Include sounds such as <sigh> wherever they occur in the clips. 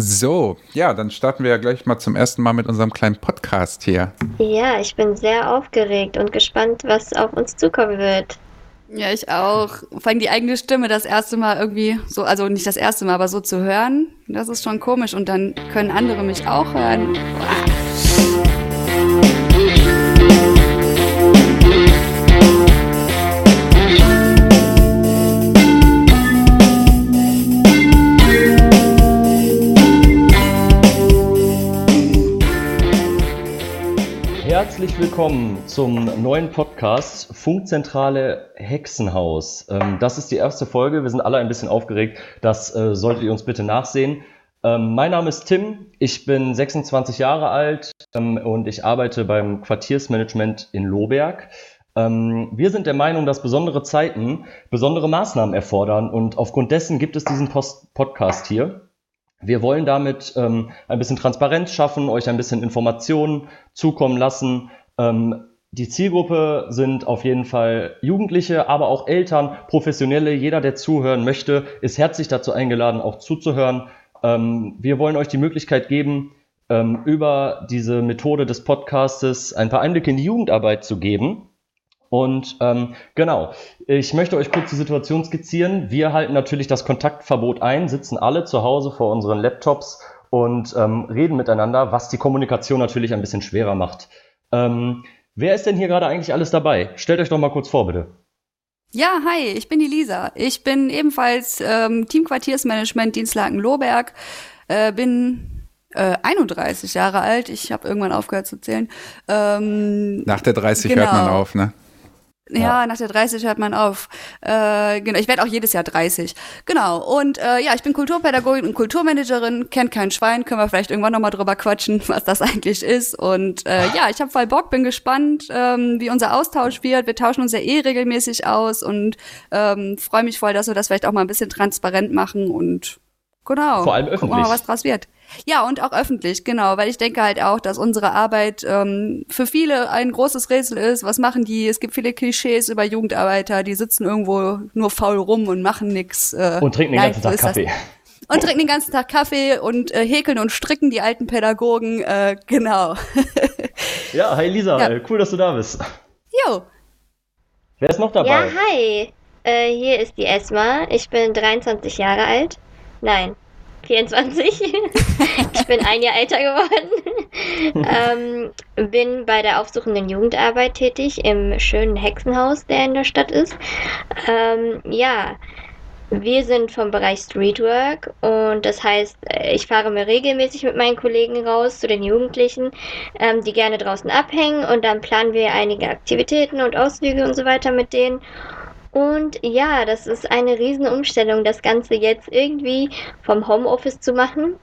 So, ja, dann starten wir ja gleich mal zum ersten Mal mit unserem kleinen Podcast hier. Ja, ich bin sehr aufgeregt und gespannt, was auf uns zukommen wird. Ja, ich auch. Vor allem die eigene Stimme das erste Mal irgendwie so, also nicht das erste Mal, aber so zu hören, das ist schon komisch. Und dann können andere mich auch hören. Boah. Herzlich willkommen zum neuen Podcast Funkzentrale Hexenhaus. Ähm, das ist die erste Folge. Wir sind alle ein bisschen aufgeregt. Das äh, solltet ihr uns bitte nachsehen. Ähm, mein Name ist Tim. Ich bin 26 Jahre alt ähm, und ich arbeite beim Quartiersmanagement in Lohberg. Wir sind der Meinung, dass besondere Zeiten besondere Maßnahmen erfordern und aufgrund dessen gibt es diesen Post Podcast hier. Wir wollen damit ähm, ein bisschen Transparenz schaffen, euch ein bisschen Informationen zukommen lassen. Ähm, die Zielgruppe sind auf jeden Fall Jugendliche, aber auch Eltern, Professionelle. Jeder, der zuhören möchte, ist herzlich dazu eingeladen, auch zuzuhören. Ähm, wir wollen euch die Möglichkeit geben, ähm, über diese Methode des Podcastes ein paar Einblicke in die Jugendarbeit zu geben. Und ähm, genau, ich möchte euch kurz die Situation skizzieren. Wir halten natürlich das Kontaktverbot ein, sitzen alle zu Hause vor unseren Laptops und ähm, reden miteinander, was die Kommunikation natürlich ein bisschen schwerer macht. Ähm, wer ist denn hier gerade eigentlich alles dabei? Stellt euch doch mal kurz vor, bitte. Ja, hi, ich bin die Lisa. Ich bin ebenfalls ähm, Teamquartiersmanagement Dienstlaken Lohberg, äh, bin äh, 31 Jahre alt. Ich habe irgendwann aufgehört zu zählen. Ähm, Nach der 30 genau. hört man genau. auf, ne? Ja, ja, nach der 30 hört man auf. Äh, genau, ich werde auch jedes Jahr 30. Genau. Und äh, ja, ich bin Kulturpädagogin und Kulturmanagerin, kennt kein Schwein, können wir vielleicht irgendwann nochmal drüber quatschen, <laughs> was das eigentlich ist. Und äh, ja, ich habe voll Bock, bin gespannt, ähm, wie unser Austausch wird. Wir tauschen uns ja eh regelmäßig aus und ähm, freue mich voll, dass wir das vielleicht auch mal ein bisschen transparent machen und genau. Vor allem öffentlich. Gucken wir mal, was draus wird. Ja, und auch öffentlich, genau, weil ich denke halt auch, dass unsere Arbeit ähm, für viele ein großes Rätsel ist. Was machen die? Es gibt viele Klischees über Jugendarbeiter, die sitzen irgendwo nur faul rum und machen nix. Äh, und trinken den ganzen Tag Kaffee. Und trinken den ganzen Tag Kaffee und äh, häkeln und stricken die alten Pädagogen, äh, genau. <laughs> ja, hi Lisa, ja. cool, dass du da bist. Jo. Wer ist noch dabei? Ja, hi. Äh, hier ist die Esma. Ich bin 23 Jahre alt. Nein, 24. <laughs> ich bin ein Jahr älter geworden. <laughs> ähm, bin bei der aufsuchenden Jugendarbeit tätig im schönen Hexenhaus, der in der Stadt ist. Ähm, ja, wir sind vom Bereich Streetwork und das heißt, ich fahre mir regelmäßig mit meinen Kollegen raus zu den Jugendlichen, ähm, die gerne draußen abhängen und dann planen wir einige Aktivitäten und Ausflüge und so weiter mit denen. Und ja, das ist eine riesen Umstellung, das Ganze jetzt irgendwie vom Homeoffice zu machen.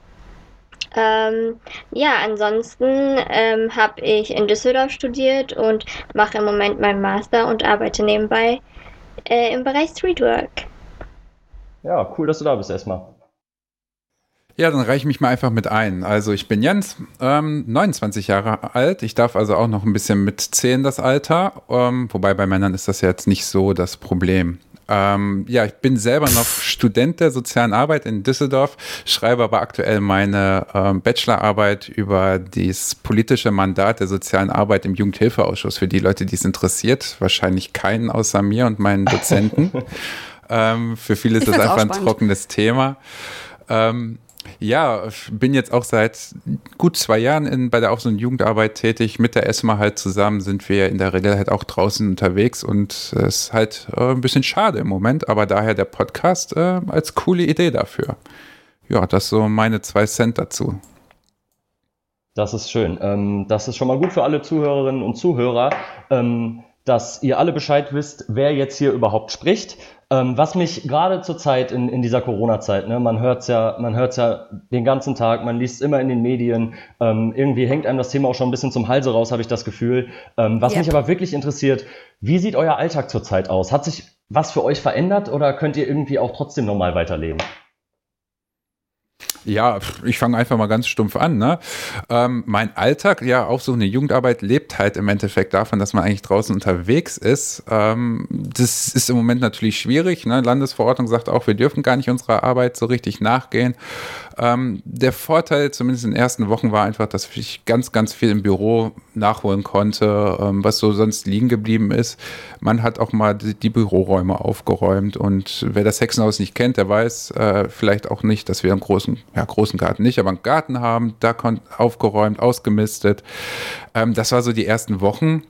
Ähm, ja, ansonsten ähm, habe ich in Düsseldorf studiert und mache im Moment meinen Master und arbeite nebenbei äh, im Bereich Streetwork. Ja, cool, dass du da bist erstmal. Ja, dann reiche ich mich mal einfach mit ein. Also ich bin Jens, ähm, 29 Jahre alt. Ich darf also auch noch ein bisschen mitzählen, das Alter. Ähm, wobei bei Männern ist das ja jetzt nicht so das Problem. Ähm, ja, ich bin selber noch Student der sozialen Arbeit in Düsseldorf, schreibe aber aktuell meine ähm, Bachelorarbeit über das politische Mandat der sozialen Arbeit im Jugendhilfeausschuss. Für die Leute, die es interessiert, wahrscheinlich keinen außer mir und meinen Dozenten. <laughs> ähm, für viele ist das einfach ein trockenes Thema. Ähm, ja, bin jetzt auch seit gut zwei Jahren in, bei der Aufsicht- und Jugendarbeit tätig. Mit der ESMA halt zusammen sind wir in der Regel halt auch draußen unterwegs und es ist halt äh, ein bisschen schade im Moment, aber daher der Podcast äh, als coole Idee dafür. Ja, das so meine zwei Cent dazu. Das ist schön. Ähm, das ist schon mal gut für alle Zuhörerinnen und Zuhörer, ähm, dass ihr alle Bescheid wisst, wer jetzt hier überhaupt spricht. Ähm, was mich gerade zur Zeit in, in dieser Corona-Zeit, ne, man hört's ja, man hört's ja den ganzen Tag, man liest immer in den Medien, ähm, irgendwie hängt einem das Thema auch schon ein bisschen zum Halse raus, habe ich das Gefühl. Ähm, was yep. mich aber wirklich interessiert, wie sieht euer Alltag zurzeit aus? Hat sich was für euch verändert oder könnt ihr irgendwie auch trotzdem normal weiterleben? Ja, ich fange einfach mal ganz stumpf an. Ne? Ähm, mein Alltag, ja, eine Jugendarbeit lebt halt im Endeffekt davon, dass man eigentlich draußen unterwegs ist. Ähm, das ist im Moment natürlich schwierig. Ne? Landesverordnung sagt auch, wir dürfen gar nicht unserer Arbeit so richtig nachgehen. Ähm, der Vorteil, zumindest in den ersten Wochen, war einfach, dass ich ganz, ganz viel im Büro nachholen konnte, ähm, was so sonst liegen geblieben ist. Man hat auch mal die, die, Büroräume aufgeräumt und wer das Hexenhaus nicht kennt, der weiß äh, vielleicht auch nicht, dass wir einen großen, ja, großen Garten nicht, aber einen Garten haben, da aufgeräumt, ausgemistet. Ähm, das war so die ersten Wochen.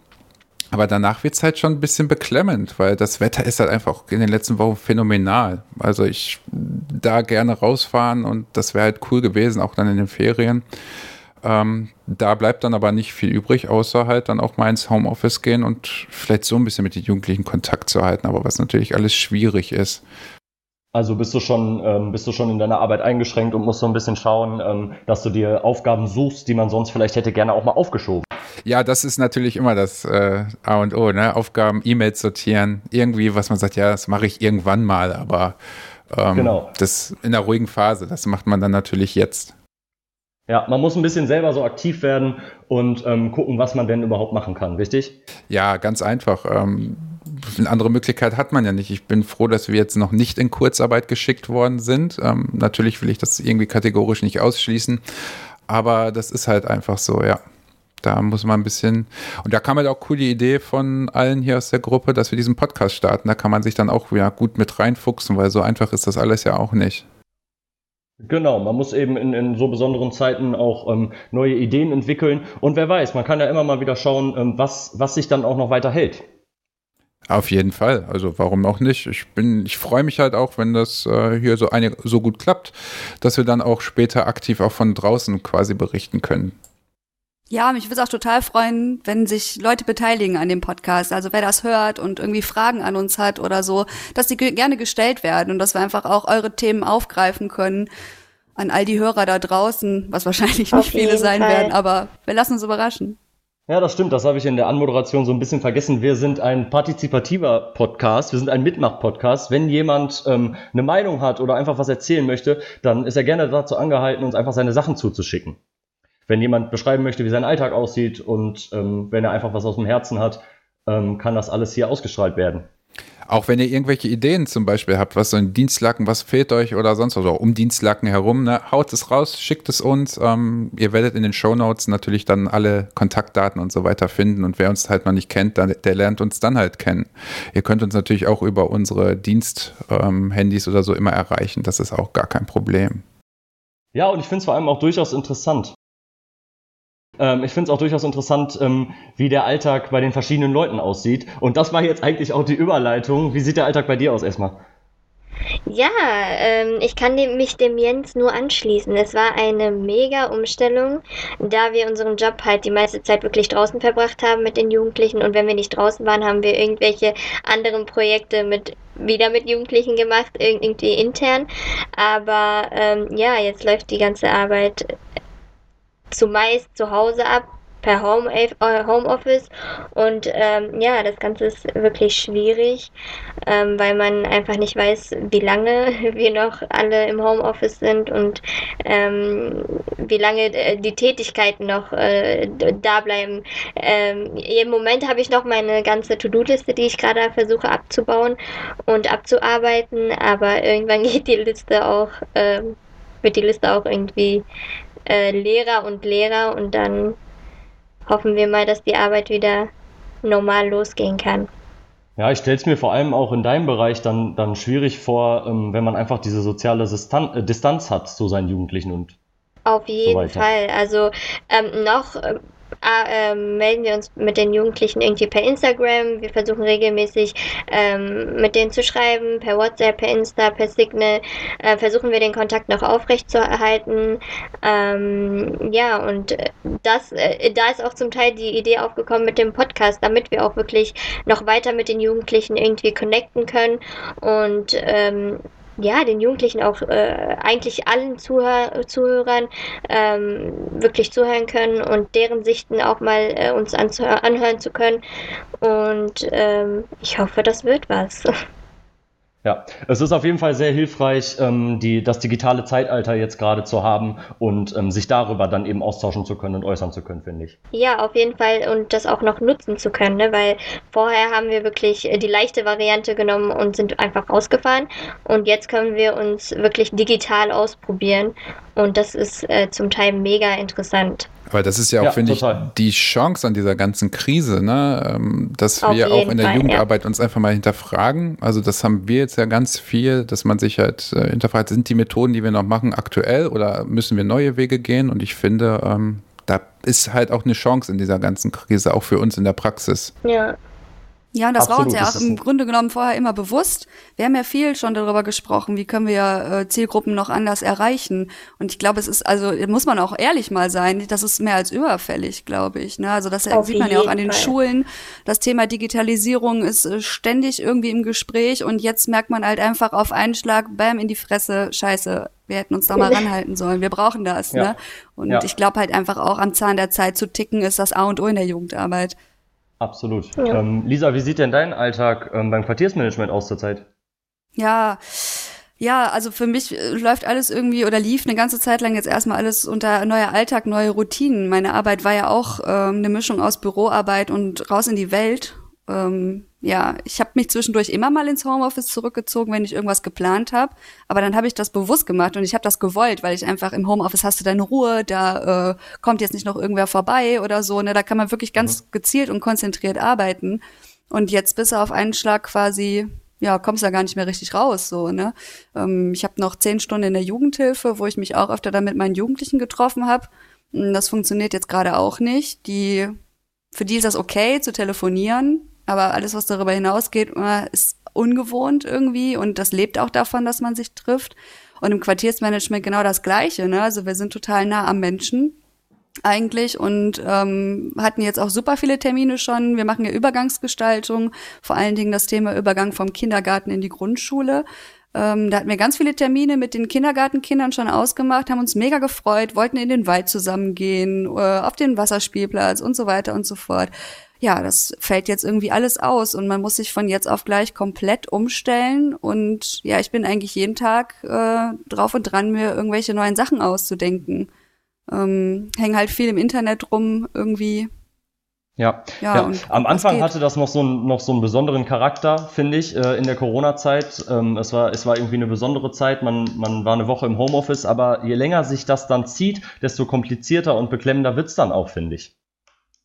Aber danach wird es halt schon ein bisschen beklemmend, weil das Wetter ist halt einfach in den letzten Wochen phänomenal. Also ich da gerne rausfahren und das wäre halt cool gewesen, auch dann in den Ferien. Ähm, da bleibt dann aber nicht viel übrig, außer halt dann auch mal ins Homeoffice gehen und vielleicht so ein bisschen mit den Jugendlichen Kontakt zu halten, aber was natürlich alles schwierig ist. Also bist du schon, ähm, bist du schon in deiner Arbeit eingeschränkt und musst so ein bisschen schauen, ähm, dass du dir Aufgaben suchst, die man sonst vielleicht hätte gerne auch mal aufgeschoben. Ja, das ist natürlich immer das äh, A und O, ne? Aufgaben, E-Mails sortieren, irgendwie, was man sagt, ja, das mache ich irgendwann mal, aber ähm, genau. das in der ruhigen Phase, das macht man dann natürlich jetzt. Ja, man muss ein bisschen selber so aktiv werden und ähm, gucken, was man denn überhaupt machen kann, richtig? Ja, ganz einfach. Ähm, eine andere Möglichkeit hat man ja nicht. Ich bin froh, dass wir jetzt noch nicht in Kurzarbeit geschickt worden sind. Ähm, natürlich will ich das irgendwie kategorisch nicht ausschließen, aber das ist halt einfach so, ja. Da muss man ein bisschen, und da kam halt auch cool die Idee von allen hier aus der Gruppe, dass wir diesen Podcast starten. Da kann man sich dann auch wieder gut mit reinfuchsen, weil so einfach ist das alles ja auch nicht. Genau, man muss eben in, in so besonderen Zeiten auch ähm, neue Ideen entwickeln. Und wer weiß, man kann ja immer mal wieder schauen, ähm, was, was sich dann auch noch weiter hält. Auf jeden Fall. Also warum auch nicht? Ich bin, ich freue mich halt auch, wenn das äh, hier so eine, so gut klappt, dass wir dann auch später aktiv auch von draußen quasi berichten können. Ja, mich würde es auch total freuen, wenn sich Leute beteiligen an dem Podcast. Also wer das hört und irgendwie Fragen an uns hat oder so, dass die gerne gestellt werden und dass wir einfach auch eure Themen aufgreifen können an all die Hörer da draußen, was wahrscheinlich nicht viele sein Fall. werden, aber wir lassen uns überraschen. Ja, das stimmt. Das habe ich in der Anmoderation so ein bisschen vergessen. Wir sind ein partizipativer Podcast. Wir sind ein Mitmach-Podcast. Wenn jemand ähm, eine Meinung hat oder einfach was erzählen möchte, dann ist er gerne dazu angehalten, uns einfach seine Sachen zuzuschicken. Wenn jemand beschreiben möchte, wie sein Alltag aussieht und ähm, wenn er einfach was aus dem Herzen hat, ähm, kann das alles hier ausgestrahlt werden. Auch wenn ihr irgendwelche Ideen zum Beispiel habt, was so ein Dienstlaken, was fehlt euch oder sonst was, oder um Dienstlaken herum, ne, haut es raus, schickt es uns. Ähm, ihr werdet in den Show Notes natürlich dann alle Kontaktdaten und so weiter finden. Und wer uns halt noch nicht kennt, der, der lernt uns dann halt kennen. Ihr könnt uns natürlich auch über unsere Diensthandys ähm, oder so immer erreichen. Das ist auch gar kein Problem. Ja, und ich finde es vor allem auch durchaus interessant. Ähm, ich finde es auch durchaus interessant, ähm, wie der Alltag bei den verschiedenen Leuten aussieht. Und das war jetzt eigentlich auch die Überleitung. Wie sieht der Alltag bei dir aus erstmal? Ja, ähm, ich kann dem, mich dem Jens nur anschließen. Es war eine mega Umstellung, da wir unseren Job halt die meiste Zeit wirklich draußen verbracht haben mit den Jugendlichen und wenn wir nicht draußen waren, haben wir irgendwelche anderen Projekte mit wieder mit Jugendlichen gemacht, irgendwie intern. Aber ähm, ja, jetzt läuft die ganze Arbeit zumeist zu Hause ab per Home, äh, Homeoffice und ähm, ja, das Ganze ist wirklich schwierig, ähm, weil man einfach nicht weiß, wie lange <laughs> wir noch alle im Homeoffice sind und ähm, wie lange äh, die Tätigkeiten noch äh, da bleiben. Ähm, Im Moment habe ich noch meine ganze To-Do-Liste, die ich gerade versuche abzubauen und abzuarbeiten, aber irgendwann <laughs> geht die Liste auch, äh, wird die Liste auch irgendwie äh, Lehrer und Lehrer und dann hoffen wir mal, dass die Arbeit wieder normal losgehen kann. Ja, ich stelle es mir vor allem auch in deinem Bereich dann, dann schwierig vor, ähm, wenn man einfach diese soziale Distan äh, Distanz hat zu seinen Jugendlichen und auf jeden so Fall. Also ähm, noch äh, äh, melden wir uns mit den Jugendlichen irgendwie per Instagram. Wir versuchen regelmäßig ähm, mit denen zu schreiben, per WhatsApp, per Insta, per Signal. Äh, versuchen wir den Kontakt noch aufrecht zu erhalten. Ähm, ja, und das, äh, da ist auch zum Teil die Idee aufgekommen mit dem Podcast, damit wir auch wirklich noch weiter mit den Jugendlichen irgendwie connecten können und ähm, ja, den Jugendlichen auch äh, eigentlich allen Zuhör Zuhörern ähm, wirklich zuhören können und deren Sichten auch mal äh, uns anhören zu können. Und ähm, ich hoffe, das wird was. <laughs> Ja, es ist auf jeden Fall sehr hilfreich, ähm, die, das digitale Zeitalter jetzt gerade zu haben und ähm, sich darüber dann eben austauschen zu können und äußern zu können, finde ich. Ja, auf jeden Fall und das auch noch nutzen zu können, ne? weil vorher haben wir wirklich äh, die leichte Variante genommen und sind einfach rausgefahren und jetzt können wir uns wirklich digital ausprobieren und das ist äh, zum Teil mega interessant. Weil das ist ja auch, ja, finde ich, die Chance an dieser ganzen Krise, ne? Ähm, dass Auf wir auch in der Fall, Jugendarbeit ja. uns einfach mal hinterfragen. Also das haben wir jetzt ja ganz viel, dass man sich halt äh, hinterfragt, sind die Methoden, die wir noch machen, aktuell oder müssen wir neue Wege gehen? Und ich finde, ähm, da ist halt auch eine Chance in dieser ganzen Krise, auch für uns in der Praxis. Ja, ja, und das Absolut, war uns ja auch im Grunde genommen vorher immer bewusst. Wir haben ja viel schon darüber gesprochen, wie können wir äh, Zielgruppen noch anders erreichen. Und ich glaube, es ist, also muss man auch ehrlich mal sein, das ist mehr als überfällig, glaube ich. Ne? Also das Auf sieht man ja auch an den Fall. Schulen. Das Thema Digitalisierung ist äh, ständig irgendwie im Gespräch und jetzt merkt man halt einfach auf einen Schlag, bam, in die Fresse, scheiße, wir hätten uns da mal <laughs> ranhalten sollen. Wir brauchen das. Ja. Ne? Und ja. ich glaube halt einfach auch am Zahn der Zeit zu ticken ist das A und O in der Jugendarbeit. Absolut. Ja. Ähm, Lisa, wie sieht denn dein Alltag ähm, beim Quartiersmanagement aus zurzeit? Ja, ja, also für mich äh, läuft alles irgendwie oder lief eine ganze Zeit lang jetzt erstmal alles unter neuer Alltag, neue Routinen. Meine Arbeit war ja auch ähm, eine Mischung aus Büroarbeit und raus in die Welt ähm, ja, ich habe mich zwischendurch immer mal ins Homeoffice zurückgezogen, wenn ich irgendwas geplant habe. Aber dann habe ich das bewusst gemacht und ich habe das gewollt, weil ich einfach im Homeoffice hast du deine Ruhe, da äh, kommt jetzt nicht noch irgendwer vorbei oder so. Ne, da kann man wirklich ganz mhm. gezielt und konzentriert arbeiten. Und jetzt bist du auf einen Schlag quasi ja, kommst da gar nicht mehr richtig raus, so, ne? Ähm, ich habe noch zehn Stunden in der Jugendhilfe, wo ich mich auch öfter dann mit meinen Jugendlichen getroffen habe. Hm, das funktioniert jetzt gerade auch nicht. Die, für die ist das okay zu telefonieren, aber alles, was darüber hinausgeht, äh, ist ungewohnt irgendwie und das lebt auch davon, dass man sich trifft. Und im Quartiersmanagement genau das Gleiche. Ne? Also wir sind total nah am Menschen eigentlich und ähm, hatten jetzt auch super viele Termine schon. Wir machen ja Übergangsgestaltung, vor allen Dingen das Thema Übergang vom Kindergarten in die Grundschule. Ähm, da hatten wir ganz viele Termine mit den Kindergartenkindern schon ausgemacht, haben uns mega gefreut, wollten in den Wald zusammengehen, äh, auf den Wasserspielplatz und so weiter und so fort ja, das fällt jetzt irgendwie alles aus und man muss sich von jetzt auf gleich komplett umstellen. Und ja, ich bin eigentlich jeden Tag äh, drauf und dran, mir irgendwelche neuen Sachen auszudenken. Ähm, Hänge halt viel im Internet rum irgendwie. Ja, ja, ja. am Anfang hatte das noch so, ein, noch so einen besonderen Charakter, finde ich, äh, in der Corona-Zeit. Ähm, es, war, es war irgendwie eine besondere Zeit, man, man war eine Woche im Homeoffice, aber je länger sich das dann zieht, desto komplizierter und beklemmender wird's dann auch, finde ich.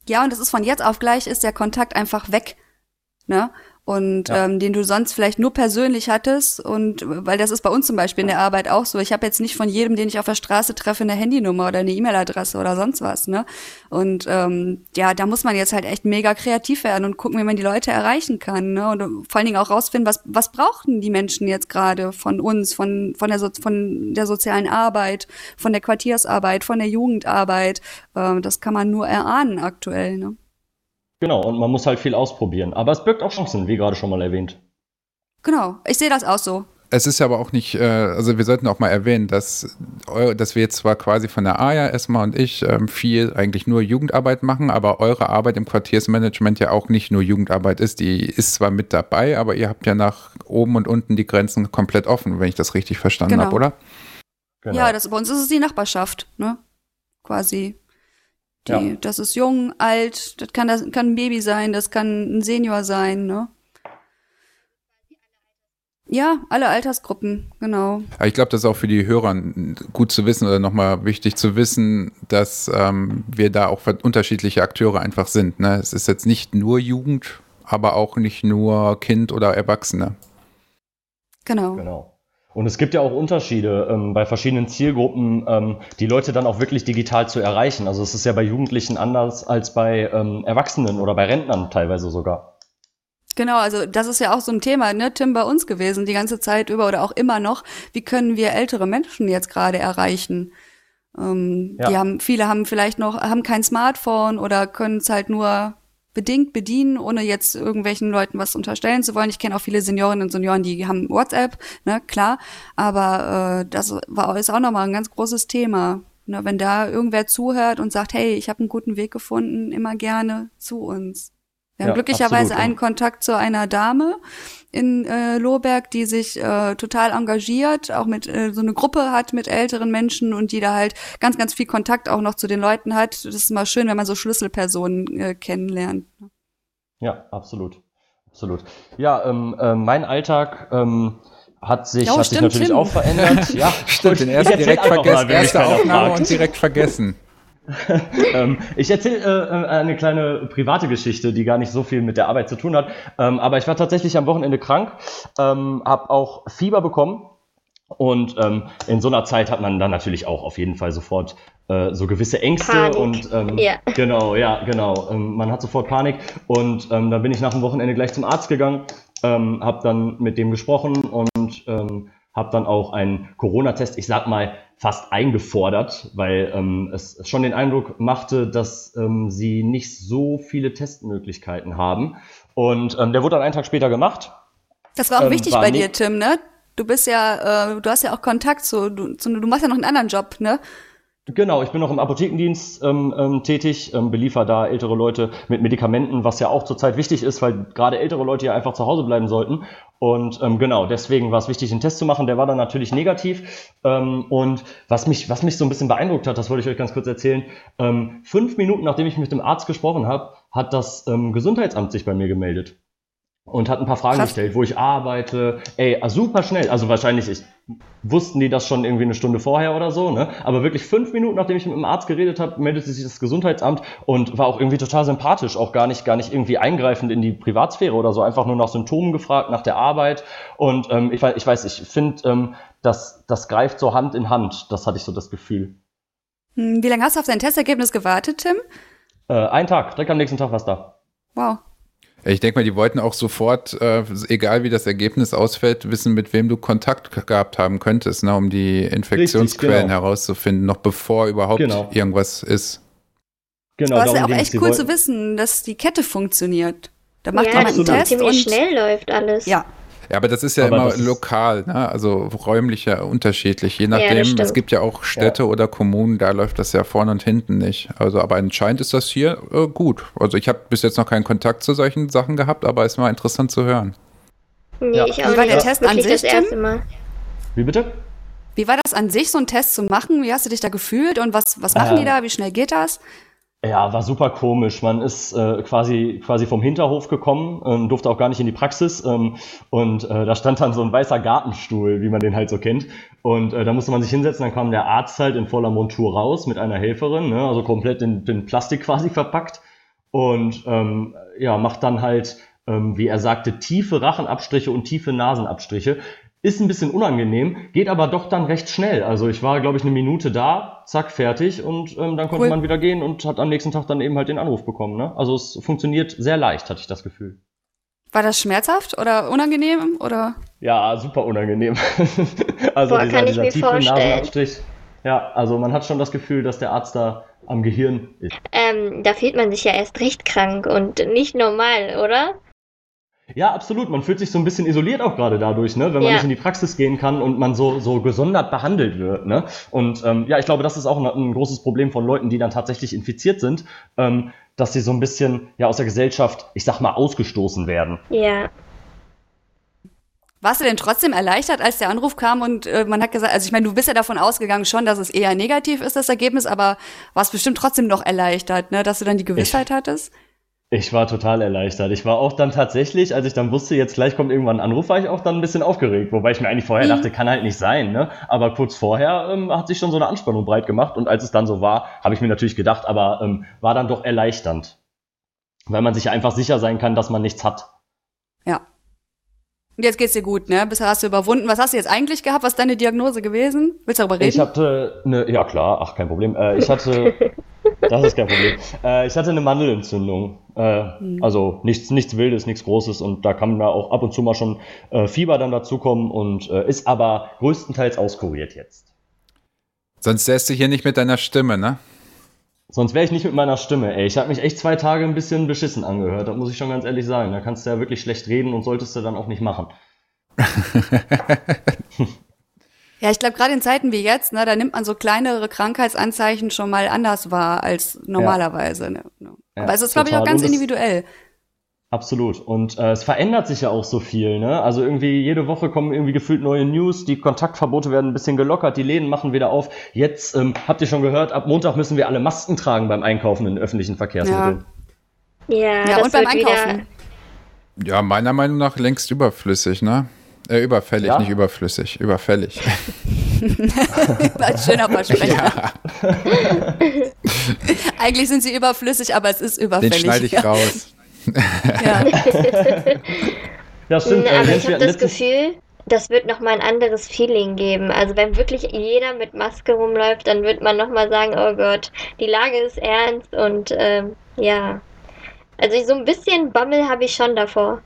Ja, und es ist von jetzt auf gleich ist der Kontakt einfach weg. Ne? Und ja. ähm, den du sonst vielleicht nur persönlich hattest und weil das ist bei uns zum Beispiel in der Arbeit auch so. Ich habe jetzt nicht von jedem, den ich auf der Straße treffe, eine Handynummer oder eine E-Mail-Adresse oder sonst was, ne? Und ähm, ja, da muss man jetzt halt echt mega kreativ werden und gucken, wie man die Leute erreichen kann, ne? Und vor allen Dingen auch rausfinden, was was brauchen die Menschen jetzt gerade von uns, von von der so von der sozialen Arbeit, von der Quartiersarbeit, von der Jugendarbeit. Ähm, das kann man nur erahnen aktuell, ne? Genau, und man muss halt viel ausprobieren. Aber es birgt auch Chancen, wie gerade schon mal erwähnt. Genau, ich sehe das auch so. Es ist aber auch nicht, äh, also wir sollten auch mal erwähnen, dass, dass wir jetzt zwar quasi von der AJA, Esma und ich, ähm, viel eigentlich nur Jugendarbeit machen, aber eure Arbeit im Quartiersmanagement ja auch nicht nur Jugendarbeit ist. Die ist zwar mit dabei, aber ihr habt ja nach oben und unten die Grenzen komplett offen, wenn ich das richtig verstanden genau. habe, oder? Genau. Ja, das, bei uns ist es die Nachbarschaft, ne? Quasi. Die, ja. Das ist jung, alt, das kann, das kann ein Baby sein, das kann ein Senior sein, ne? Ja, alle Altersgruppen, genau. ich glaube, das ist auch für die Hörer gut zu wissen oder nochmal wichtig zu wissen, dass ähm, wir da auch unterschiedliche Akteure einfach sind. Ne? Es ist jetzt nicht nur Jugend, aber auch nicht nur Kind oder Erwachsene. Genau. Genau. Und es gibt ja auch Unterschiede ähm, bei verschiedenen Zielgruppen, ähm, die Leute dann auch wirklich digital zu erreichen. Also es ist ja bei Jugendlichen anders als bei ähm, Erwachsenen oder bei Rentnern teilweise sogar. Genau, also das ist ja auch so ein Thema, ne, Tim, bei uns gewesen, die ganze Zeit über oder auch immer noch. Wie können wir ältere Menschen jetzt gerade erreichen? Ähm, ja. Die haben, viele haben vielleicht noch, haben kein Smartphone oder können es halt nur bedingt bedienen, ohne jetzt irgendwelchen Leuten was unterstellen zu wollen. Ich kenne auch viele Seniorinnen und Senioren, die haben WhatsApp, ne, klar. Aber äh, das war ist auch nochmal ein ganz großes Thema. Ne, wenn da irgendwer zuhört und sagt, hey, ich habe einen guten Weg gefunden, immer gerne zu uns. Wir haben Ja, glücklicherweise absolut, ja. einen Kontakt zu einer Dame in äh, Lohberg, die sich äh, total engagiert, auch mit äh, so eine Gruppe hat mit älteren Menschen und die da halt ganz, ganz viel Kontakt auch noch zu den Leuten hat. Das ist immer schön, wenn man so Schlüsselpersonen äh, kennenlernt. Ja, absolut. Absolut. Ja, ähm, äh, mein Alltag ähm, hat sich, Jo, hat sich stimmt, natürlich Tim. auch verändert. Ja, <laughs> Stimmt, den Ich ersten direkt vergessen, erste Aufnahme und direkt vergessen. <laughs> ähm, ich erzähle äh, äh, eine kleine private Geschichte, die gar nicht so viel mit der Arbeit zu tun hat. Ähm, aber ich war tatsächlich am Wochenende krank, ähm, habe auch Fieber bekommen. Und ähm, in so einer Zeit hat man dann natürlich auch auf jeden Fall sofort äh, so gewisse Ängste Panik. und ähm, Ja. genau, ja, genau. Ähm, man hat sofort Panik und ähm, dann bin ich nach dem Wochenende gleich zum Arzt gegangen, ähm, habe dann mit dem gesprochen und ähm, habe dann auch einen Corona-Test, ich sag mal, fast eingefordert, weil ähm, es schon den Eindruck machte, dass ähm, sie nicht so viele Testmöglichkeiten haben. Und ähm, der wurde dann einen Tag später gemacht. Das war auch Ähm, wichtig war bei dir, Tim, ne? Du bist ja, äh, du hast ja auch Kontakt zu, du, zu, du machst ja noch einen anderen Job, ne? Genau, ich bin noch im Apothekendienst ähm, ähm, tätig, ähm, beliefer da ältere Leute mit Medikamenten, was ja auch zurzeit wichtig ist, weil gerade ältere Leute ja einfach zu Hause bleiben sollten. Und ähm, genau, deswegen war es wichtig, einen Test zu machen. Der war dann natürlich negativ. Ähm, und was mich, was mich so ein bisschen beeindruckt hat, das wollte ich euch ganz kurz erzählen. Ähm, fünf Minuten nachdem ich mit dem Arzt gesprochen habe, hat das ähm, Gesundheitsamt sich bei mir gemeldet und hat ein paar Fragen Krass. gestellt, wo ich arbeite. Ey, super schnell. Also wahrscheinlich ich, wussten die das schon irgendwie eine Stunde vorher oder so, ne? Aber wirklich fünf Minuten, nachdem ich mit dem Arzt geredet habe, meldete sich das Gesundheitsamt und war auch irgendwie total sympathisch, auch gar nicht, gar nicht irgendwie eingreifend in die Privatsphäre oder so, einfach nur nach Symptomen gefragt, nach der Arbeit. Und ähm, ich, weiß, ich weiß, ich finde, ähm, das, das greift so Hand in Hand. Das hatte ich so das Gefühl. Hm, Wie lange hast du auf dein Testergebnis gewartet, Tim? Äh, ein Tag, direkt am nächsten Tag war's da. Wow. Ich denke mal, die wollten auch sofort, äh, egal wie das Ergebnis ausfällt, wissen, mit wem du Kontakt gehabt haben könntest, ne, um die Infektionsquellen genau. herauszufinden, noch bevor überhaupt Genau. irgendwas ist. Genau, Aber es ist ja auch echt cool wollten- zu wissen, dass die Kette funktioniert. Da macht ja, jemand einen es Test ziemlich und schnell läuft alles. ja, Ja, aber das ist ja Aber immer lokal, ne? also räumlich ja unterschiedlich. Je nachdem, es stimmt. gibt ja auch Städte oder Kommunen, da läuft das ja vorne und hinten nicht. Also, aber anscheinend ist das hier äh, gut. Also ich habe bis jetzt noch keinen Kontakt zu solchen Sachen gehabt, aber ist mal interessant zu hören. Nee, Ja. ich Wie auch war nicht. der Test an sich, das erste Mal. Wie bitte? Wie war das an sich, so einen Test zu machen? Wie hast du dich da gefühlt und was, was machen die Ähm, da? Wie schnell geht das? Ja, war super komisch. Man ist äh, quasi, quasi vom Hinterhof gekommen, ähm, durfte auch gar nicht in die Praxis. Ähm, und äh, da stand dann so ein weißer Gartenstuhl, wie man den halt so kennt. Und äh, da musste man sich hinsetzen, dann kam der Arzt halt in voller Montur raus mit einer Helferin, ne, also komplett in, in Plastik quasi verpackt. Und ähm, ja, macht dann halt, ähm, wie er sagte, tiefe Rachenabstriche und tiefe Nasenabstriche. Ist ein bisschen unangenehm, geht aber doch dann recht schnell. Also ich war, glaube ich, eine Minute da, zack, fertig und ähm, dann konnte Cool. man wieder gehen und hat am nächsten Tag dann eben halt den Anruf bekommen. Ne? Also es funktioniert sehr leicht, hatte ich das Gefühl. War das schmerzhaft oder unangenehm oder? Ja, super unangenehm. <laughs> also Boah, dieser, kann ich dieser mir tiefe vorstellen. Nasenabstrich. Ja, also man hat schon das Gefühl, dass der Arzt da am Gehirn ist. Ähm, da fühlt man sich ja erst recht krank und nicht normal, oder? Ja, absolut. Man fühlt sich so ein bisschen isoliert auch gerade dadurch, ne? wenn man Ja. nicht in die Praxis gehen kann und man so, so gesondert behandelt wird. Ne? Und ähm, ja, ich glaube, das ist auch ein, ein großes Problem von Leuten, die dann tatsächlich infiziert sind, ähm, dass sie so ein bisschen ja aus der Gesellschaft, ich sag mal, ausgestoßen werden. Ja. Warst du denn trotzdem erleichtert, als der Anruf kam und äh, man hat gesagt, also ich meine, du bist ja davon ausgegangen schon, dass es eher negativ ist, das Ergebnis, aber warst bestimmt trotzdem noch erleichtert, ne, dass du dann die Gewissheit hattest? Ich war total erleichtert. Ich war auch dann tatsächlich, als ich dann wusste, jetzt gleich kommt irgendwann ein Anruf, war ich auch dann ein bisschen aufgeregt. Wobei ich mir eigentlich vorher Mhm. dachte, kann halt nicht sein. Ne? Aber kurz vorher ähm, hat sich schon so eine Anspannung breit gemacht. Und als es dann so war, habe ich mir natürlich gedacht, aber ähm, war dann doch erleichternd. Weil man sich einfach sicher sein kann, dass man nichts hat. Ja. Und jetzt geht's dir gut, ne? Bisher hast du überwunden. Was hast du jetzt eigentlich gehabt? Was ist deine Diagnose gewesen? Willst du darüber reden? Ich hatte eine, ja klar, ach kein Problem. Äh, ich hatte, <laughs> das ist kein Problem. Äh, ich hatte eine Mandelentzündung. Äh, Also nichts, nichts Wildes, nichts Großes und da kann da auch ab und zu mal schon äh, Fieber dann dazukommen und äh, ist aber größtenteils auskuriert jetzt. Sonst säßt du hier nicht mit deiner Stimme, ne? Sonst wäre ich nicht mit meiner Stimme, ey. Ich habe mich echt zwei Tage ein bisschen beschissen angehört, das muss ich schon ganz ehrlich sagen. Da kannst du ja wirklich schlecht reden und solltest du dann auch nicht machen. <laughs> Ja, ich glaube, gerade in Zeiten wie jetzt, ne, da nimmt man so kleinere Krankheitsanzeichen schon mal anders wahr als normalerweise. Ne? Ja, Aber es ist, glaube ich, auch ganz individuell. Absolut. Und äh, es verändert sich ja auch so viel. Ne? Also irgendwie jede Woche kommen irgendwie gefühlt neue News, die Kontaktverbote werden ein bisschen gelockert, die Läden machen wieder auf. Jetzt ähm, habt ihr schon gehört, ab Montag müssen wir alle Masken tragen beim Einkaufen in öffentlichen Verkehrsmitteln. Ja, Ja, das und beim Einkaufen. Ja, meiner Meinung nach längst überflüssig, ne? Äh, überfällig, Ja? nicht überflüssig, überfällig. <laughs> Ein schöner Versprecher. <laughs> Eigentlich sind sie überflüssig, aber es ist Den überfällig. schneide ich ja. raus. <laughs> Ja. Ja, stimmt. Äh, aber ich habe das Gefühl, das wird nochmal ein anderes Feeling geben. Also wenn wirklich jeder mit Maske rumläuft, dann wird man nochmal sagen, oh Gott, die Lage ist ernst und ähm, ja. Also so ein bisschen Bammel habe ich schon davor.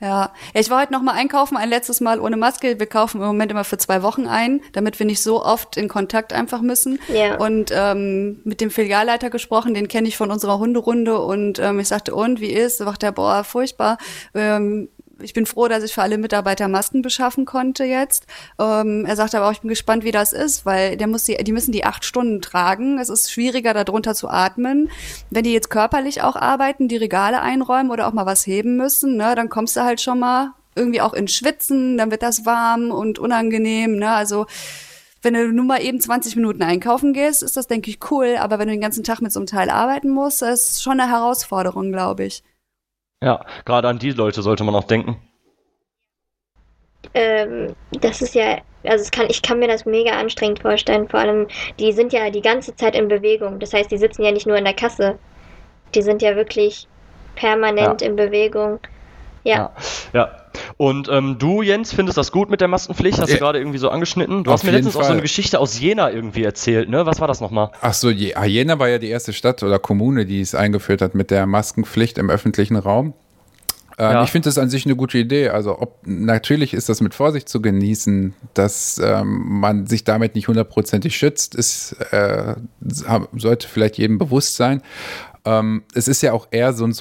Ja. ich war heute noch mal einkaufen, ein letztes Mal ohne Maske. Wir kaufen im Moment immer für zwei Wochen ein, damit wir nicht so oft in Kontakt einfach müssen. Ja. Und ähm, mit dem Filialleiter gesprochen, den kenne ich von unserer Hunderunde und ähm, ich sagte, und wie ist? Da sagt er, boah, furchtbar. Ähm, ich bin froh, dass ich für alle Mitarbeiter Masken beschaffen konnte jetzt. Ähm, er sagte aber auch, ich bin gespannt, wie das ist, weil der muss die, die müssen die acht Stunden tragen. Es ist schwieriger, darunter zu atmen. Wenn die jetzt körperlich auch arbeiten, die Regale einräumen oder auch mal was heben müssen, ne, dann kommst du halt schon mal irgendwie auch ins Schwitzen, dann wird das warm und unangenehm. Ne? Also wenn du nur mal eben 20 Minuten einkaufen gehst, ist das, denke ich, cool. Aber wenn du den ganzen Tag mit so einem Teil arbeiten musst, das ist schon eine Herausforderung, glaube ich. Ja, gerade an die Leute sollte man auch denken. Ähm, das ist ja, also es kann, ich kann mir das mega anstrengend vorstellen. Vor allem, die sind ja die ganze Zeit in Bewegung. Das heißt, die sitzen ja nicht nur in der Kasse. Die sind ja wirklich permanent in Bewegung. Ja. Ja. Und ähm, du, Jens, findest das gut mit der Maskenpflicht? Hast du Ja. gerade irgendwie so angeschnitten? Du hast mir letztens auch so Fall. eine Geschichte aus Jena irgendwie erzählt, ne? Was war das nochmal? Ach so, ah, Jena war ja die erste Stadt oder Kommune, die es eingeführt hat mit der Maskenpflicht im öffentlichen Raum. Ähm, Ja. Ich finde das an sich eine gute Idee. Also ob, natürlich ist das mit Vorsicht zu genießen, dass ähm, man sich damit nicht hundertprozentig schützt, ist, äh, sollte vielleicht jedem bewusst sein. Ähm, es ist ja auch eher so ein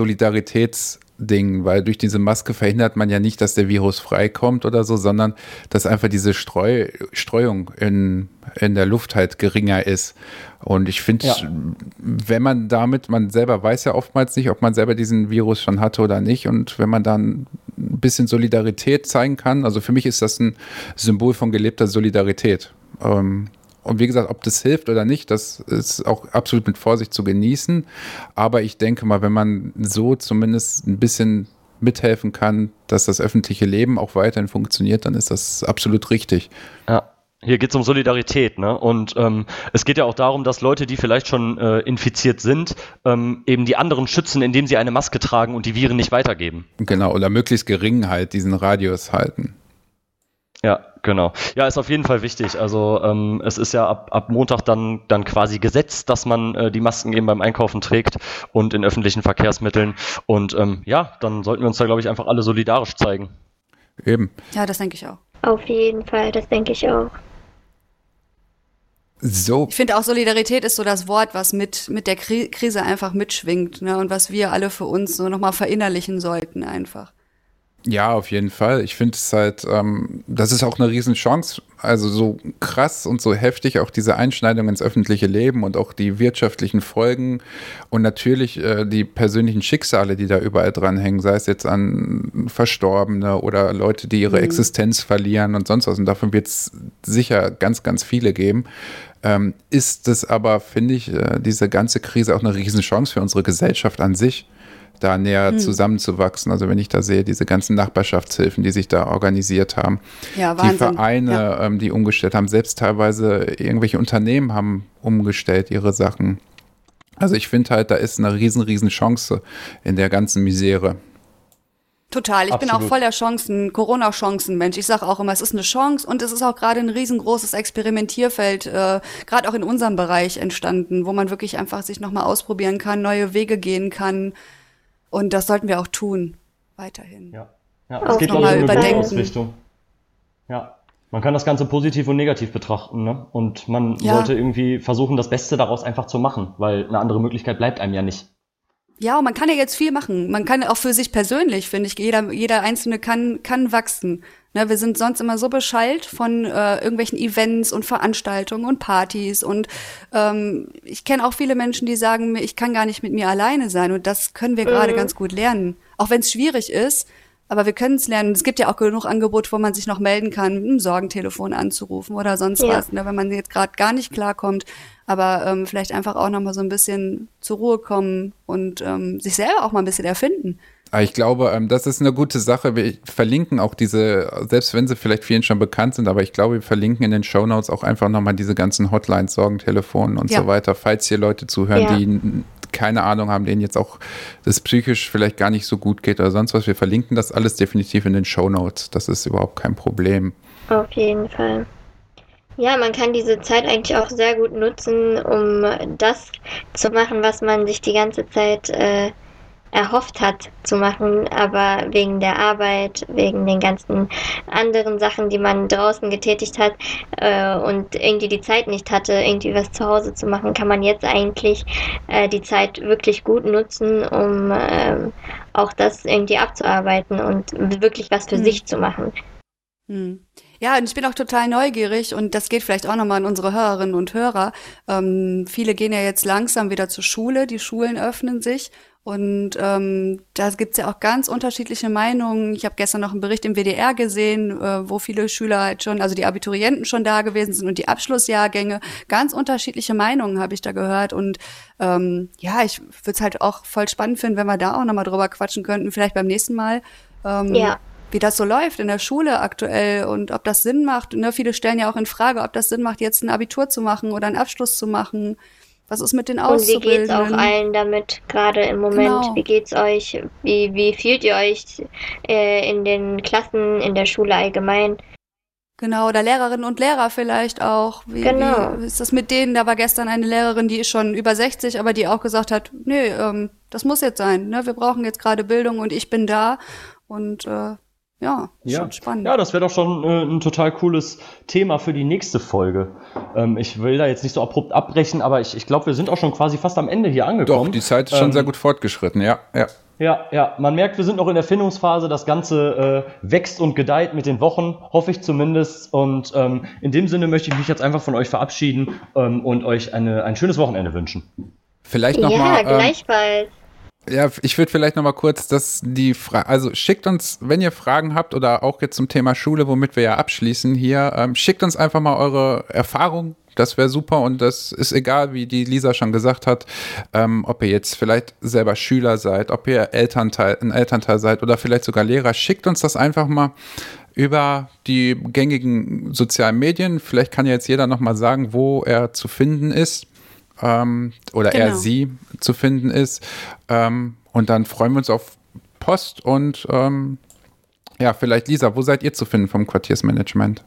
Solidaritätsding, weil durch diese Maske verhindert man ja nicht, dass der Virus freikommt oder so, sondern dass einfach diese Streu, Streuung in, in der Luft halt geringer ist. Und ich finde, Ja. wenn man damit, man selber weiß ja oftmals nicht, ob man selber diesen Virus schon hatte oder nicht. Und wenn man dann ein bisschen Solidarität zeigen kann, also für mich ist das ein Symbol von gelebter Solidarität. Ähm, und wie gesagt, ob das hilft oder nicht, das ist auch absolut mit Vorsicht zu genießen. Aber ich denke mal, wenn man so zumindest ein bisschen mithelfen kann, dass das öffentliche Leben auch weiterhin funktioniert, dann ist das absolut richtig. Ja. Hier geht es um Solidarität, ne? Und ähm, es geht ja auch darum, dass Leute, die vielleicht schon äh, infiziert sind, ähm, eben die anderen schützen, indem sie eine Maske tragen und die Viren nicht weitergeben. Genau, oder möglichst gering halt diesen Radius halten. Ja, genau. Ja, ist auf jeden Fall wichtig. Also ähm, es ist ja ab, ab Montag dann, dann quasi Gesetz, dass man äh, die Masken eben beim Einkaufen trägt und in öffentlichen Verkehrsmitteln. Und ähm, ja, dann sollten wir uns da, glaube ich, einfach alle solidarisch zeigen. Eben. Ja, das denke ich auch. Auf jeden Fall, das denke ich auch. So, Ich finde auch Solidarität ist so das Wort, was mit, mit der Kri Krise einfach mitschwingt, ne? Und was wir alle für uns so nochmal verinnerlichen sollten einfach. Ja, auf jeden Fall. Ich finde es halt, ähm, das ist auch eine Riesenchance. Also so krass und so heftig auch diese Einschneidung ins öffentliche Leben und auch die wirtschaftlichen Folgen und natürlich äh, die persönlichen Schicksale, die da überall dranhängen, sei es jetzt an Verstorbene oder Leute, die ihre Existenz verlieren und sonst was. Und davon wird es sicher ganz, ganz viele geben. Ähm, ist es aber, finde ich, äh, diese ganze Krise auch eine Riesenchance für unsere Gesellschaft an sich da näher zusammenzuwachsen. Also wenn ich da sehe, diese ganzen Nachbarschaftshilfen, die sich da organisiert haben, Ja, die. Vereine, Ja. ähm, die umgestellt haben, selbst teilweise irgendwelche Unternehmen haben umgestellt ihre Sachen. Also ich finde halt, da ist eine riesen, riesen Chance in der ganzen Misere. Total. Ich bin auch Absolut. voll der Chancen, Corona-Chancen-Mensch. Ich sage auch immer, es ist eine Chance und es ist auch gerade ein riesengroßes Experimentierfeld, äh, gerade auch in unserem Bereich entstanden, wo man wirklich einfach sich nochmal ausprobieren kann, neue Wege gehen kann. Und das sollten wir auch tun. Weiterhin. Ja. ja Auch es geht, mal um eine überdenken. Grundausrichtung. Ja. Man kann das Ganze positiv und negativ betrachten, ne? Und man Ja. sollte irgendwie versuchen, das Beste daraus einfach zu machen, weil eine andere Möglichkeit bleibt einem ja nicht. Ja, und man kann ja jetzt viel machen. Man kann auch für sich persönlich, finde ich, jeder, jeder Einzelne kann, kann wachsen. Ne, wir sind sonst immer so beschallt von äh, irgendwelchen Events und Veranstaltungen und Partys. Und ähm, ich kenne auch viele Menschen, die sagen, mir, ich kann gar nicht mit mir alleine sein. Und das können wir gerade ganz gut lernen. auch wenn es schwierig ist. Aber wir können es lernen. Es gibt ja auch genug Angebote, wo man sich noch melden kann, ein Sorgentelefon anzurufen oder sonst ja. was, ne, wenn man jetzt gerade gar nicht klarkommt. Aber ähm, vielleicht einfach auch noch mal so ein bisschen zur Ruhe kommen und ähm, sich selber auch mal ein bisschen erfinden. Ah, ich glaube, ähm, das ist eine gute Sache. Wir verlinken auch diese, selbst wenn sie vielleicht vielen schon bekannt sind, aber ich glaube, wir verlinken in den Show Notes auch einfach nochmal diese ganzen Hotlines, Sorgentelefonen und ja. so weiter, falls hier Leute zuhören, ja. die keine Ahnung haben, denen jetzt auch das psychisch vielleicht gar nicht so gut geht oder sonst was. Wir verlinken das alles definitiv in den Show Notes. Das ist überhaupt kein Problem. Auf jeden Fall. Ja, man kann diese Zeit eigentlich auch sehr gut nutzen, um das zu machen, was man sich die ganze Zeit äh, erhofft hat zu machen, aber wegen der Arbeit, wegen den ganzen anderen Sachen, die man draußen getätigt hat äh, und irgendwie die Zeit nicht hatte, irgendwie was zu Hause zu machen, kann man jetzt eigentlich äh, die Zeit wirklich gut nutzen, um äh, auch das irgendwie abzuarbeiten und wirklich was für mhm. sich zu machen. Mhm. Ja, und ich bin auch total neugierig und das geht vielleicht auch nochmal an unsere Hörerinnen und Hörer. Ähm, viele gehen ja jetzt langsam wieder zur Schule, die Schulen öffnen sich und ähm, da gibt's ja auch ganz unterschiedliche Meinungen. Ich habe gestern noch einen Bericht im WDR gesehen, äh, wo viele Schüler halt schon, also die Abiturienten schon da gewesen sind und die Abschlussjahrgänge. Ganz unterschiedliche Meinungen habe ich da gehört. Und ähm, ja, ich würde es halt auch voll spannend finden, wenn wir da auch nochmal drüber quatschen könnten, vielleicht beim nächsten Mal. Ähm, ja wie das so läuft in der Schule aktuell und ob das Sinn macht. Ne, viele stellen ja auch in Frage, ob das Sinn macht, jetzt ein Abitur zu machen oder einen Abschluss zu machen. Was ist mit den Auszubildenden? Und wie geht's auch allen damit gerade im Moment? Genau. Wie geht's euch? Wie, wie fühlt ihr euch äh, in den Klassen, in der Schule allgemein? Genau, oder Lehrerinnen und Lehrer vielleicht auch. Wie, genau. Wie ist das mit denen? Da war gestern eine Lehrerin, die ist schon über 60, aber die auch gesagt hat, nee, ähm, das muss jetzt sein. Ne? Wir brauchen jetzt gerade Bildung und ich bin da. Und äh, ja, ja, schon spannend. Ja, das wäre doch schon äh, ein total cooles Thema für die nächste Folge. Ähm, ich will da jetzt nicht so abrupt abbrechen, aber ich, ich glaube, wir sind auch schon quasi fast am Ende hier angekommen. Doch, die Zeit ist schon ähm, sehr gut fortgeschritten, ja, ja. Ja, ja, man merkt, wir sind noch in der Findungsphase. Das Ganze äh, wächst und gedeiht mit den Wochen, hoffe ich zumindest. Und ähm, in dem Sinne möchte ich mich jetzt einfach von euch verabschieden ähm, und euch eine, ein schönes Wochenende wünschen. Vielleicht noch ja, mal. Ja, ähm, gleichfalls. Ja, ich würde vielleicht noch mal kurz, dass die Frage, also schickt uns, wenn ihr Fragen habt oder auch jetzt zum Thema Schule, womit wir ja abschließen hier, ähm, schickt uns einfach mal eure Erfahrungen. Das wäre super und das ist egal, wie die Lisa schon gesagt hat, ähm, ob ihr jetzt vielleicht selber Schüler seid, ob ihr Elternteil, ein Elternteil seid oder vielleicht sogar Lehrer. Schickt uns das einfach mal über die gängigen sozialen Medien. Vielleicht kann jetzt jeder noch mal sagen, wo er zu finden ist ähm, oder genau. er sie zu finden ist. Ähm, und dann freuen wir uns auf Post und ähm, ja, vielleicht Lisa, wo seid ihr zu finden vom Quartiersmanagement?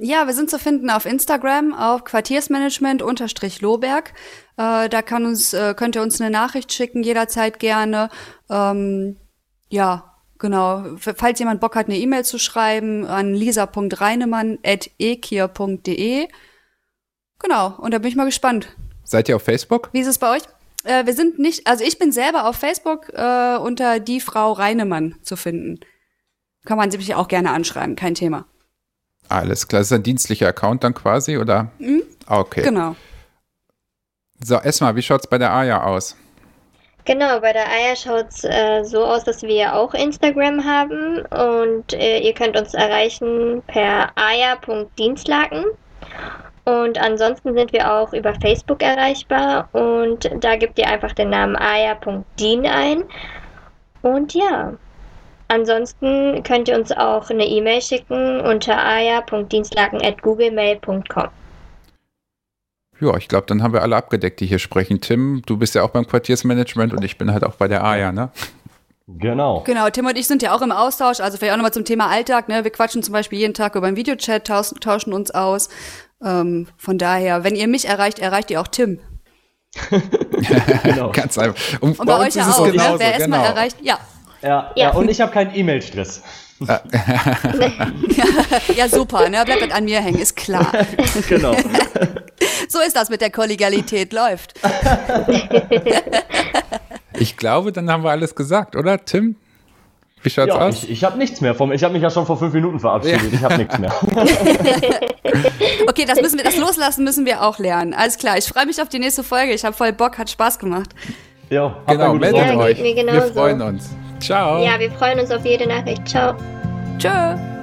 Ja, wir sind zu finden auf Instagram auf Quartiersmanagement-Loberg. Äh, da kann uns, äh, könnt ihr uns eine Nachricht schicken, jederzeit gerne. Ähm, ja, genau. Falls jemand Bock hat, eine E-Mail zu schreiben an lisa.reinemann.ekier.de. Genau, und da bin ich mal gespannt. Seid ihr auf Facebook? Wie ist es bei euch? Äh, wir sind nicht, also ich bin selber auf Facebook äh, unter die Frau Reinemann zu finden. Kann man sich auch gerne anschreiben, kein Thema. Alles klar, ist ein dienstlicher Account dann quasi, oder? Mhm. Okay. Genau. So, Esma, wie schaut es bei der Aya aus? Genau, bei der Aya schaut es äh, so aus, dass wir auch Instagram haben und äh, ihr könnt uns erreichen per aya.dienstlaken. Und ansonsten sind wir auch über Facebook erreichbar und da gebt ihr einfach den Namen aya.dean ein. Und ja, ansonsten könnt ihr uns auch eine E-Mail schicken unter aya.dienstlaken.googlemail.com. Ja, ich glaube, dann haben wir alle abgedeckt, die hier sprechen. Tim, du bist ja auch beim Quartiersmanagement und ich bin halt auch bei der AYA, ne? Genau. Genau, Tim und ich sind ja auch im Austausch, also vielleicht auch nochmal zum Thema Alltag, ne? Wir quatschen zum Beispiel jeden Tag über einen Videochat, tauschen, tauschen uns aus. Ähm, von daher, wenn ihr mich erreicht, erreicht ihr auch Tim. <laughs> genau. <laughs> Ganz einfach. Und, und bei, bei euch ja auch, ne? genauso, wer erstmal genau. erreicht, ja. Ja, ja. ja und ich habe keinen E-Mail-Stress. <laughs> ja, super, ne? Bleibt an mir hängen, ist klar. genau. So ist das mit der Kollegialität, läuft. ich glaube, dann haben wir alles gesagt, oder, Tim? Wie schaut's ja, aus? Ich, ich habe nichts mehr. Vom, ich habe mich ja schon vor fünf Minuten verabschiedet. Ja. Ich habe nichts mehr. <laughs> okay, das müssen wir, das Loslassen müssen wir auch lernen. Alles klar. Ich freue mich auf die nächste Folge. Ich habe voll Bock, hat Spaß gemacht. Ja, genau, meldet ja, euch. Wir freuen uns. Ciao. Ja, wir freuen uns auf jede Nachricht. Ciao. Tschö.